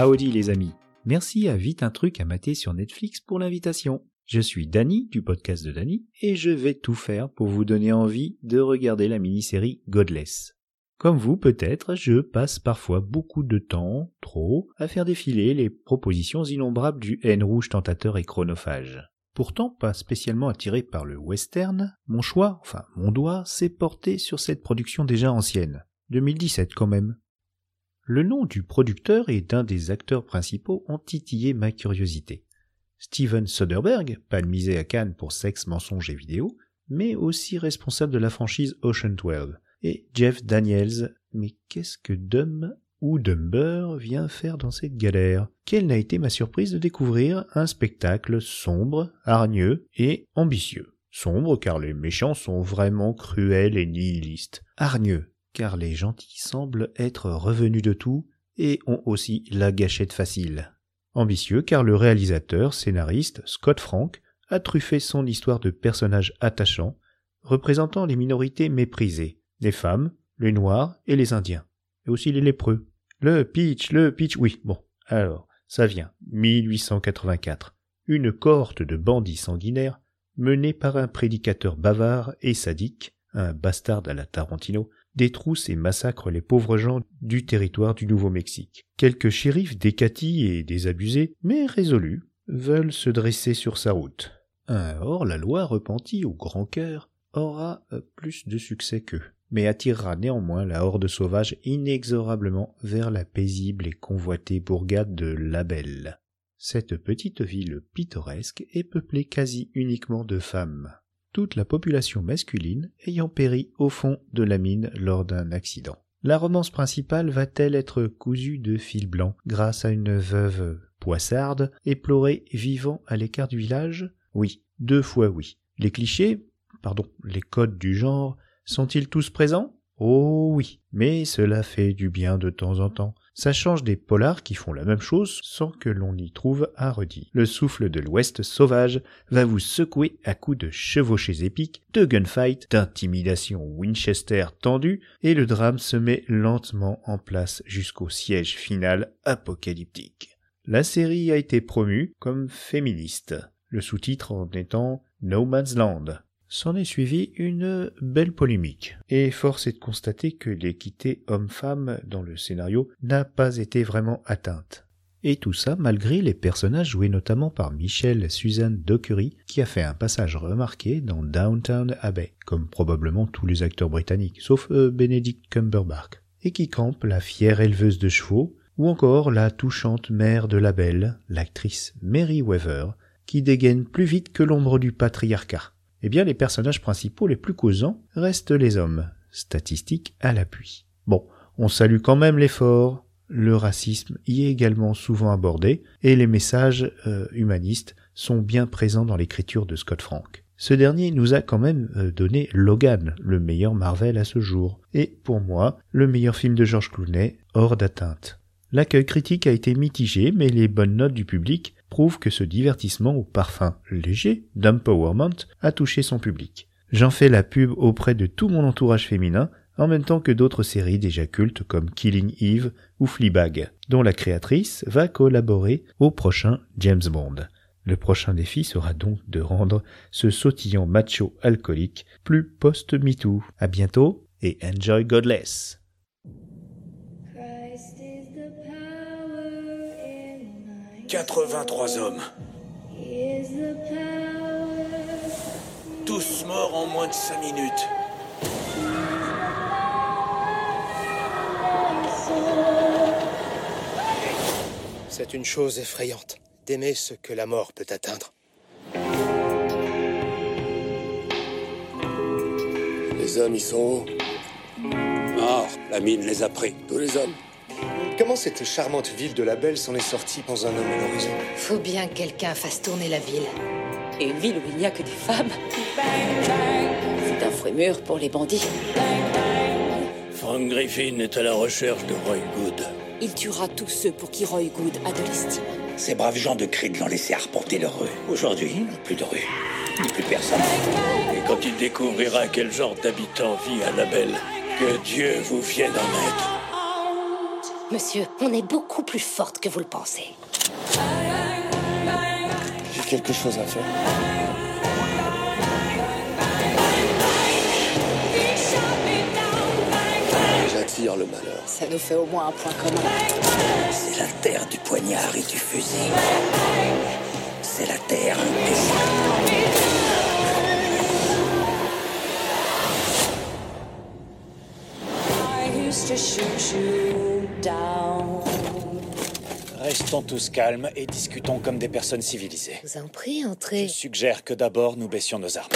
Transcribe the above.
Howdy les amis. Merci à Vite un truc à mater sur Netflix pour l'invitation. Je suis Danny du podcast de Danny et je vais tout faire pour vous donner envie de regarder la mini-série Godless. Comme vous peut-être, je passe parfois beaucoup de temps, trop, à faire défiler les propositions innombrables du haine rouge tentateur et chronophage. Pourtant pas spécialement attiré par le western, mon choix, enfin mon doigt, s'est porté sur cette production déjà ancienne. 2017 quand même. Le nom du producteur et d'un des acteurs principaux ont titillé ma curiosité. Steven Soderbergh, palmisé à Cannes pour sexe, mensonge et vidéo, mais aussi responsable de la franchise Ocean 12, et Jeff Daniels, mais qu'est-ce que Dumb ou Dumber vient faire dans cette galère? Quelle n'a été ma surprise de découvrir un spectacle sombre, hargneux et ambitieux? Sombre car les méchants sont vraiment cruels et nihilistes. Hargneux car les gentils semblent être revenus de tout et ont aussi la gâchette facile. Ambitieux car le réalisateur, scénariste, Scott Frank, a truffé son histoire de personnages attachants, représentant les minorités méprisées, les femmes, les noirs et les indiens, et aussi les lépreux. Le pitch, le pitch, oui, bon, alors, ça vient, 1884. Une cohorte de bandits sanguinaires, menée par un prédicateur bavard et sadique, un bastard à la Tarantino, détrousse et massacre les pauvres gens du territoire du Nouveau-Mexique. Quelques shérifs décatis et désabusés, mais résolus, veulent se dresser sur sa route. Un hors-la-loi repenti au grand cœur aura euh, plus de succès qu'eux, mais attirera néanmoins la horde sauvage inexorablement vers la paisible et convoitée bourgade de Labelle. Cette petite ville pittoresque est peuplée quasi uniquement de femmes toute la population masculine ayant péri au fond de la mine lors d'un accident. La romance principale va-t-elle être cousue de fil blanc grâce à une veuve poissarde éplorée vivant à l'écart du village? Oui, deux fois oui. Les clichés, pardon, les codes du genre, sont-ils tous présents? Oh oui, mais cela fait du bien de temps en temps. Ça change des polars qui font la même chose sans que l'on y trouve un redit. Le souffle de l'Ouest sauvage va vous secouer à coups de chevauchées épiques, de gunfight, d'intimidation Winchester tendue, et le drame se met lentement en place jusqu'au siège final apocalyptique. La série a été promue comme féministe, le sous-titre en étant No Man's Land, S'en est suivi une belle polémique, et force est de constater que l'équité homme-femme dans le scénario n'a pas été vraiment atteinte. Et tout ça malgré les personnages joués notamment par Michelle Suzanne Dockery, qui a fait un passage remarqué dans Downtown Abbey, comme probablement tous les acteurs britanniques, sauf euh, Benedict Cumberbatch, et qui campe la fière éleveuse de chevaux, ou encore la touchante mère de la belle, l'actrice Mary Weaver, qui dégaine plus vite que l'ombre du patriarcat eh bien les personnages principaux les plus causants restent les hommes, statistiques à l'appui. Bon, on salue quand même l'effort, le racisme y est également souvent abordé, et les messages euh, humanistes sont bien présents dans l'écriture de Scott Frank. Ce dernier nous a quand même euh, donné Logan, le meilleur Marvel à ce jour, et pour moi, le meilleur film de George Clooney, hors d'atteinte. L'accueil critique a été mitigé, mais les bonnes notes du public prouve que ce divertissement au parfum léger d'empowerment a touché son public. J'en fais la pub auprès de tout mon entourage féminin, en même temps que d'autres séries déjà cultes comme Killing Eve ou Fleabag, dont la créatrice va collaborer au prochain James Bond. Le prochain défi sera donc de rendre ce sautillant macho alcoolique plus post-MeToo. À bientôt et enjoy Godless! 83 hommes. Tous morts en moins de 5 minutes. C'est une chose effrayante d'aimer ce que la mort peut atteindre. Les hommes, ils sont où? Mort, la mine les a pris. Tous les hommes Comment cette charmante ville de la Belle s'en est sortie dans un homme à l'horizon Faut bien que quelqu'un fasse tourner la ville. Et une ville où il n'y a que des femmes. C'est un frémur pour les bandits. Frank Griffin est à la recherche de Roy Good. Il tuera tous ceux pour qui Roy Good a de l'estime. Ces braves gens de Creed l'ont laissé arpenter leur rue. Aujourd'hui, ils n'ont plus de rue, ni plus personne. Et quand il découvrira quel genre d'habitant vit à la Belle, que Dieu vous vienne en aide. Monsieur, on est beaucoup plus forte que vous le pensez. J'ai quelque chose à faire. J'attire le malheur. Ça nous fait au moins un point commun. C'est la terre du poignard et du fusil. C'est la terre des... Restons tous calmes et discutons comme des personnes civilisées. Je vous en prie, Je entrez. suggère que d'abord nous baissions nos armes.